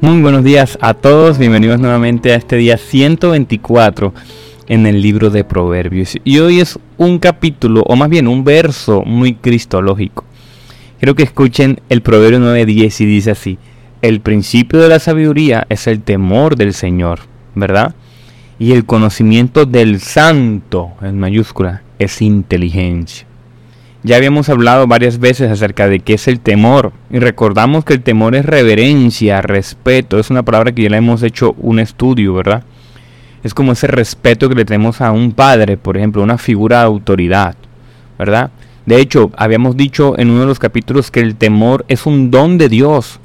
Muy buenos días a todos, bienvenidos nuevamente a este día 124 en el libro de Proverbios. Y hoy es un capítulo, o más bien un verso muy cristológico. Quiero que escuchen el Proverbio 9.10 y dice así, el principio de la sabiduría es el temor del Señor, ¿verdad? Y el conocimiento del santo, en mayúscula, es inteligencia. Ya habíamos hablado varias veces acerca de qué es el temor y recordamos que el temor es reverencia, respeto, es una palabra que ya le hemos hecho un estudio, ¿verdad? Es como ese respeto que le tenemos a un padre, por ejemplo, una figura de autoridad, ¿verdad? De hecho, habíamos dicho en uno de los capítulos que el temor es un don de Dios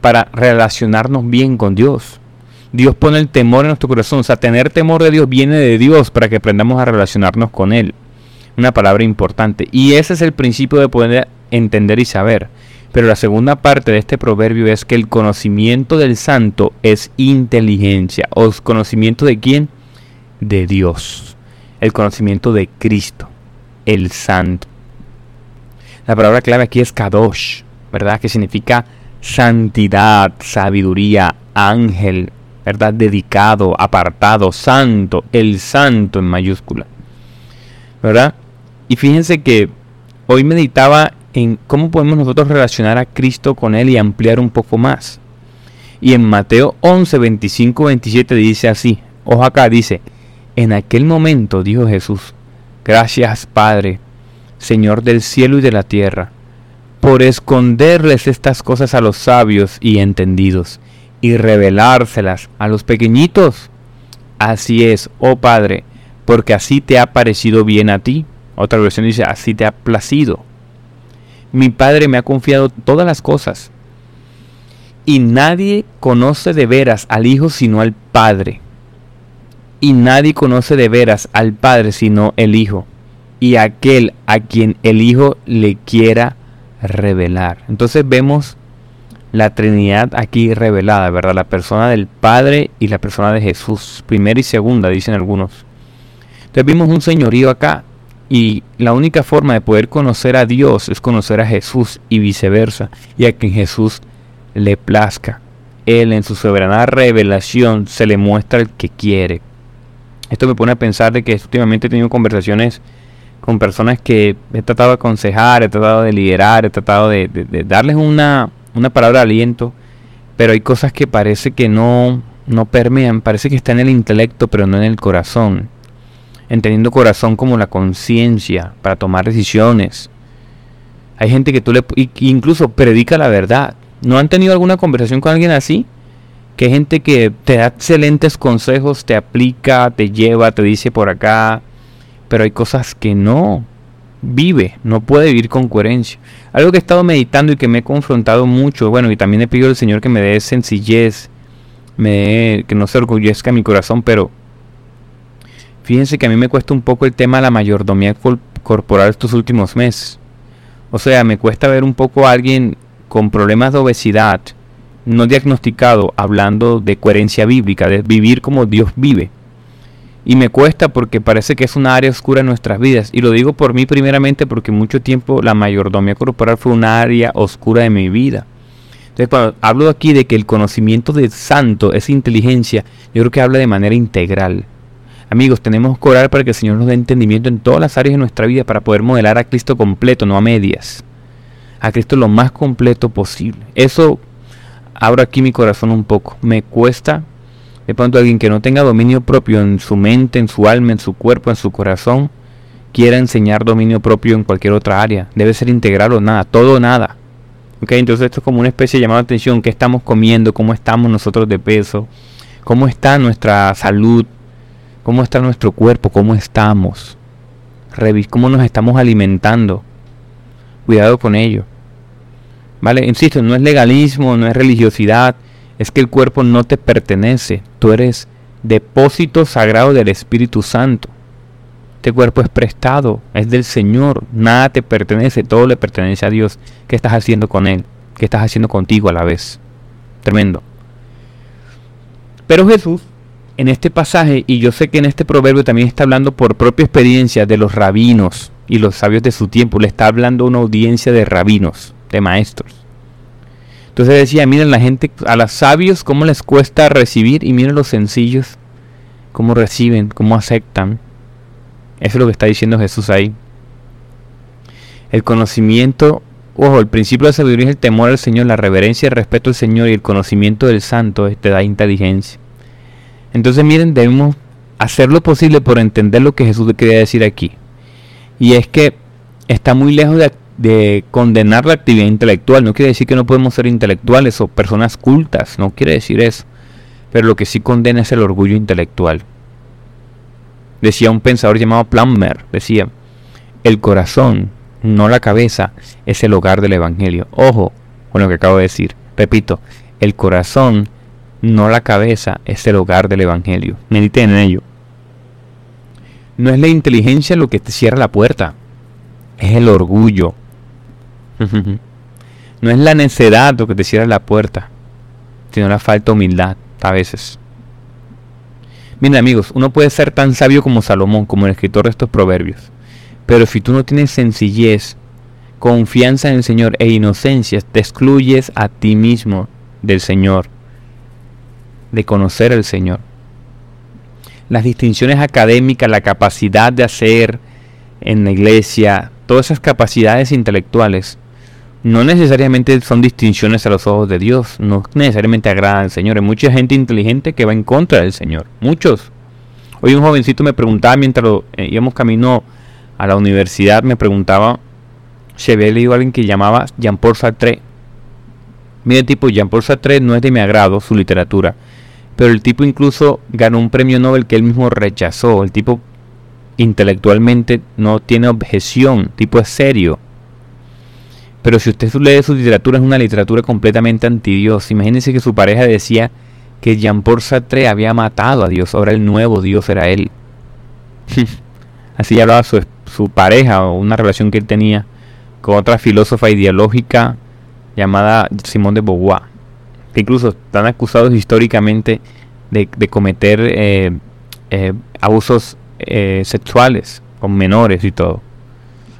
para relacionarnos bien con Dios. Dios pone el temor en nuestro corazón, o sea, tener temor de Dios viene de Dios para que aprendamos a relacionarnos con Él una palabra importante. Y ese es el principio de poder entender y saber. Pero la segunda parte de este proverbio es que el conocimiento del santo es inteligencia. ¿O conocimiento de quién? De Dios. El conocimiento de Cristo, el santo. La palabra clave aquí es kadosh, ¿verdad? Que significa santidad, sabiduría, ángel, ¿verdad? Dedicado, apartado, santo, el santo en mayúscula. ¿Verdad? Y fíjense que hoy meditaba en cómo podemos nosotros relacionar a Cristo con Él y ampliar un poco más. Y en Mateo 11, 25, 27 dice así, ojo acá, dice, en aquel momento dijo Jesús, gracias Padre, Señor del cielo y de la tierra, por esconderles estas cosas a los sabios y entendidos, y revelárselas a los pequeñitos. Así es, oh Padre, porque así te ha parecido bien a ti. Otra versión dice, así te ha placido. Mi Padre me ha confiado todas las cosas. Y nadie conoce de veras al Hijo sino al Padre. Y nadie conoce de veras al Padre sino el Hijo. Y aquel a quien el Hijo le quiera revelar. Entonces vemos la Trinidad aquí revelada, ¿verdad? La persona del Padre y la persona de Jesús. Primera y segunda, dicen algunos. Entonces vimos un señorío acá y la única forma de poder conocer a Dios es conocer a Jesús y viceversa, y a quien Jesús le plazca. Él en su soberana revelación se le muestra el que quiere. Esto me pone a pensar de que últimamente he tenido conversaciones con personas que he tratado de aconsejar, he tratado de liderar, he tratado de, darles una, una palabra de aliento, pero hay cosas que parece que no, no permean, parece que está en el intelecto, pero no en el corazón entendiendo corazón como la conciencia para tomar decisiones. Hay gente que tú le incluso predica la verdad. ¿No han tenido alguna conversación con alguien así? Que hay gente que te da excelentes consejos, te aplica, te lleva, te dice por acá, pero hay cosas que no vive, no puede vivir con coherencia. Algo que he estado meditando y que me he confrontado mucho, bueno, y también he pedido al Señor que me dé sencillez, me, que no se orgullezca mi corazón, pero Fíjense que a mí me cuesta un poco el tema de la mayordomía corporal estos últimos meses. O sea, me cuesta ver un poco a alguien con problemas de obesidad, no diagnosticado, hablando de coherencia bíblica, de vivir como Dios vive. Y me cuesta porque parece que es una área oscura en nuestras vidas. Y lo digo por mí primeramente porque mucho tiempo la mayordomía corporal fue una área oscura de mi vida. Entonces, cuando hablo aquí de que el conocimiento de santo es inteligencia, yo creo que habla de manera integral. Amigos, tenemos que orar para que el Señor nos dé entendimiento en todas las áreas de nuestra vida para poder modelar a Cristo completo, no a medias. A Cristo lo más completo posible. Eso abro aquí mi corazón un poco. Me cuesta de pronto alguien que no tenga dominio propio en su mente, en su alma, en su cuerpo, en su corazón, quiera enseñar dominio propio en cualquier otra área. Debe ser integral o nada, todo o nada. Okay, entonces esto es como una especie de llamada de atención. ¿Qué estamos comiendo? ¿Cómo estamos nosotros de peso? ¿Cómo está nuestra salud? Cómo está nuestro cuerpo, cómo estamos, cómo nos estamos alimentando. Cuidado con ello. ¿Vale? Insisto, no es legalismo, no es religiosidad, es que el cuerpo no te pertenece. Tú eres depósito sagrado del Espíritu Santo. Este cuerpo es prestado, es del Señor, nada te pertenece, todo le pertenece a Dios. ¿Qué estás haciendo con Él? ¿Qué estás haciendo contigo a la vez? Tremendo. Pero Jesús en este pasaje, y yo sé que en este proverbio también está hablando por propia experiencia de los rabinos y los sabios de su tiempo, le está hablando a una audiencia de rabinos, de maestros. Entonces decía, miren la gente, a los sabios cómo les cuesta recibir y miren los sencillos cómo reciben, cómo aceptan. Eso es lo que está diciendo Jesús ahí. El conocimiento, ojo, el principio de sabiduría es el temor al Señor, la reverencia el respeto al Señor y el conocimiento del Santo te da inteligencia. Entonces miren, debemos hacer lo posible por entender lo que Jesús quería decir aquí. Y es que está muy lejos de, de, condenar la actividad intelectual. No quiere decir que no podemos ser intelectuales o personas cultas. No quiere decir eso. Pero lo que sí condena es el orgullo intelectual. Decía un pensador llamado Plummer. Decía, el corazón, no la cabeza, es el hogar del Evangelio. Ojo con lo que acabo de decir. Repito, el corazón, no la cabeza, es el hogar del Evangelio. Mediten en ello. No es la inteligencia lo que te cierra la puerta, es el orgullo. no es la necedad lo que te cierra la puerta, sino la falta de humildad a veces. Miren amigos, uno puede ser tan sabio como Salomón, como el escritor de estos proverbios, pero si tú no tienes sencillez, confianza en el Señor e inocencia, te excluyes a ti mismo del Señor, de conocer al Señor las distinciones académicas, la capacidad de hacer en la iglesia, todas esas capacidades intelectuales, no necesariamente son distinciones a los ojos de Dios, no necesariamente agradan al Señor. Hay mucha gente inteligente que va en contra del Señor, muchos. Hoy un jovencito me preguntaba mientras eh, íbamos camino a la universidad, me preguntaba si había leído a alguien que llamaba Jean-Paul Sartre. Mire, tipo, Jean-Paul Sartre no es de mi agrado su literatura pero el tipo incluso ganó un premio Nobel que él mismo rechazó. El tipo intelectualmente no tiene objeción, el tipo es serio. Pero si usted lee su literatura es una literatura completamente anti Dios. Imagínense que su pareja decía que Jean-Paul Sartre había matado a Dios, ahora el nuevo Dios era él. Así hablaba su, pareja o una relación que él tenía con otra filósofa ideológica llamada Simone de Beauvoir que incluso están acusados históricamente de, cometer eh, eh, abusos eh, sexuales con menores y todo.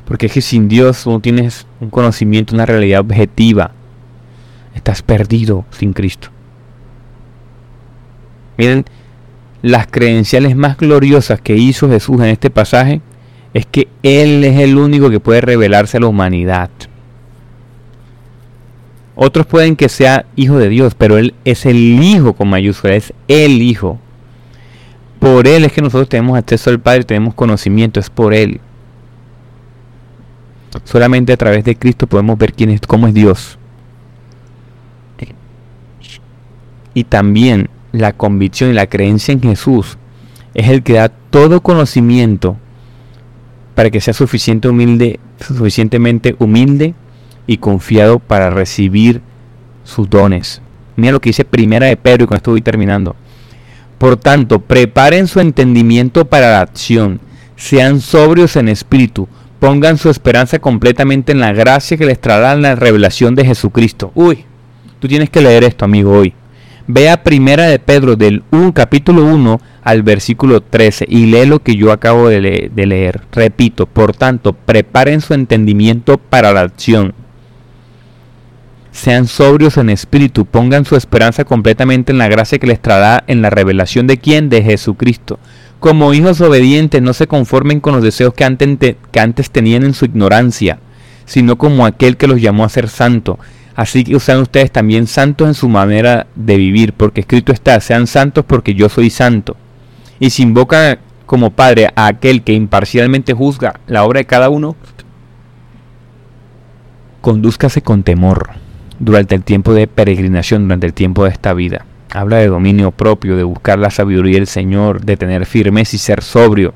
Porque es que sin Dios no tienes un conocimiento, una realidad objetiva. Estás perdido sin Cristo. Miren, las credenciales más gloriosas que hizo Jesús en este pasaje es que Él es el único que puede revelarse a la humanidad. Otros pueden que sea hijo de Dios, pero Él es el Hijo con mayúscula, es el Hijo. Por Él es que nosotros tenemos acceso al Padre, tenemos conocimiento, es por Él. Solamente a través de Cristo podemos ver quién es, cómo es Dios. Y también la convicción y la creencia en Jesús es el que da todo conocimiento para que sea humilde, suficientemente humilde y confiado para recibir sus dones. Mira lo que dice Primera de Pedro y con esto voy terminando. Por tanto, preparen su entendimiento para la acción, sean sobrios en espíritu, pongan su esperanza completamente en la gracia que les traerá la revelación de Jesucristo. Uy, tú tienes que leer esto, amigo, hoy. Vea Primera de Pedro del 1, capítulo 1 al versículo 13 y lee lo que yo acabo de, de leer. Repito, por tanto, preparen su entendimiento para la acción, sean sobrios en espíritu, pongan su esperanza completamente en la gracia que les traerá en la revelación de quién, de Jesucristo. Como hijos obedientes, no se conformen con los deseos que antes, tenían en su ignorancia, sino como aquel que los llamó a ser santo. Así que sean ustedes también santos en su manera de vivir, porque escrito está, sean santos porque yo soy santo. Y si invocan como Padre a aquel que imparcialmente juzga la obra de cada uno, condúzcase con temor durante el tiempo de peregrinación, durante el tiempo de esta vida. Habla de dominio propio, de buscar la sabiduría del Señor, de tener firmeza y ser sobrio.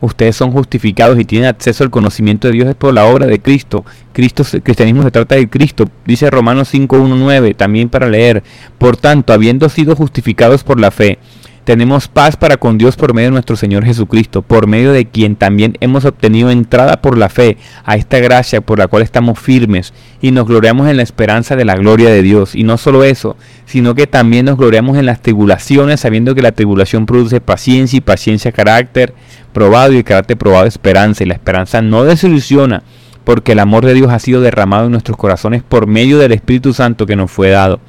Ustedes son justificados y tienen acceso al conocimiento de Dios por la obra de Cristo. Cristo, cristianismo se trata de Cristo. Dice Romanos 5.1.9 también para leer. Por tanto, habiendo sido justificados por la fe, tenemos paz para con Dios por medio de nuestro Señor Jesucristo, por medio de quien también hemos obtenido entrada por la fe a esta gracia por la cual estamos firmes y nos gloriamos en la esperanza de la gloria de Dios. Y no solo eso, sino que también nos gloriamos en las tribulaciones, sabiendo que la tribulación produce paciencia y paciencia carácter probado y carácter probado esperanza. Y la esperanza no desilusiona, porque el amor de Dios ha sido derramado en nuestros corazones por medio del Espíritu Santo que nos fue dado.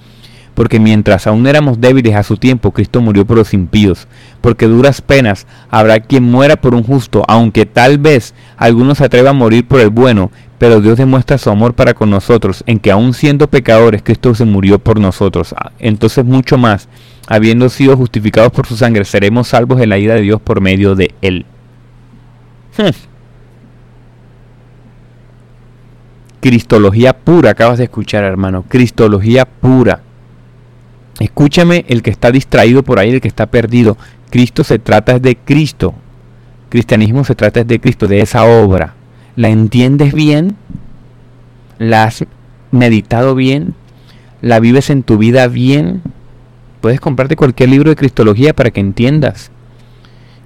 Porque mientras aún éramos débiles a su tiempo, Cristo murió por los impíos. Porque duras penas habrá quien muera por un justo, aunque tal vez algunos se atreva a morir por el bueno, pero Dios demuestra su amor para con nosotros, en que aún siendo pecadores, Cristo se murió por nosotros. Entonces mucho más, habiendo sido justificados por su sangre, seremos salvos en la ira de Dios por medio de él. Hmm. Cristología pura, acabas de escuchar, hermano. Cristología pura. Escúchame el que está distraído por ahí, el que está perdido. Cristo se trata de Cristo. Cristianismo se trata de Cristo, de esa obra. ¿La entiendes bien? ¿La has meditado bien? ¿La vives en tu vida bien? Puedes comprarte cualquier libro de Cristología para que entiendas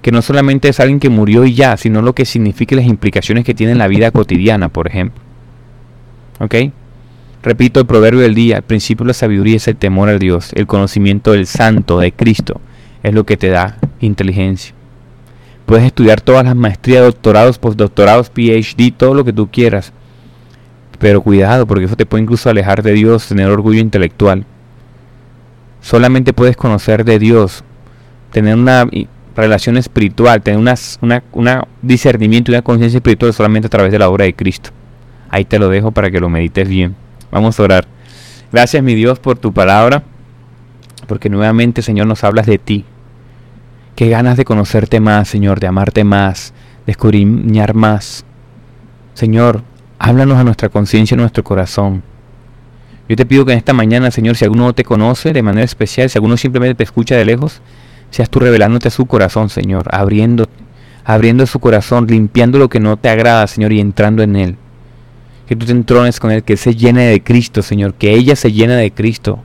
que no solamente es alguien que murió y ya, sino lo que significa las implicaciones que tiene en la vida cotidiana, por ejemplo. ¿Ok? Repito el proverbio del día, el principio de la sabiduría es el temor a Dios, el conocimiento del santo, de Cristo, es lo que te da inteligencia. Puedes estudiar todas las maestrías, doctorados, postdoctorados, PhD, todo lo que tú quieras. Pero cuidado, porque eso te puede incluso alejar de Dios, tener orgullo intelectual. Solamente puedes conocer de Dios, tener una relación espiritual, tener una, una, una discernimiento y una conciencia espiritual solamente a través de la obra de Cristo. Ahí te lo dejo para que lo medites bien. Vamos a orar. Gracias mi Dios por tu palabra, porque nuevamente Señor nos hablas de ti. Qué ganas de conocerte más, Señor, de amarte más, de escudriñar más. Señor, háblanos a nuestra conciencia, a nuestro corazón. Yo te pido que en esta mañana, Señor, si alguno no te conoce de manera especial, si alguno simplemente te escucha de lejos, seas tú revelándote a su corazón, Señor, abriendo, abriendo su corazón, limpiando lo que no te agrada, Señor, y entrando en él que tú te entrones con Él, que se llene de Cristo, Señor, que ella se llene de Cristo.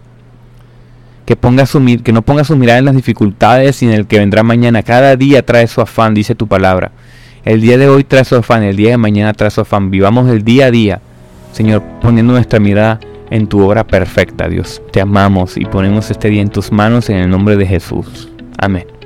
Que, ponga su, que no ponga su mirada en las dificultades y en el que vendrá mañana. Cada día trae su afán, dice tu palabra. El día de hoy trae su afán, el día de mañana trae su afán. Vivamos el día a día, Señor, poniendo nuestra mirada en tu obra perfecta, Dios. Te amamos y ponemos este día en tus manos en el nombre de Jesús. Amén.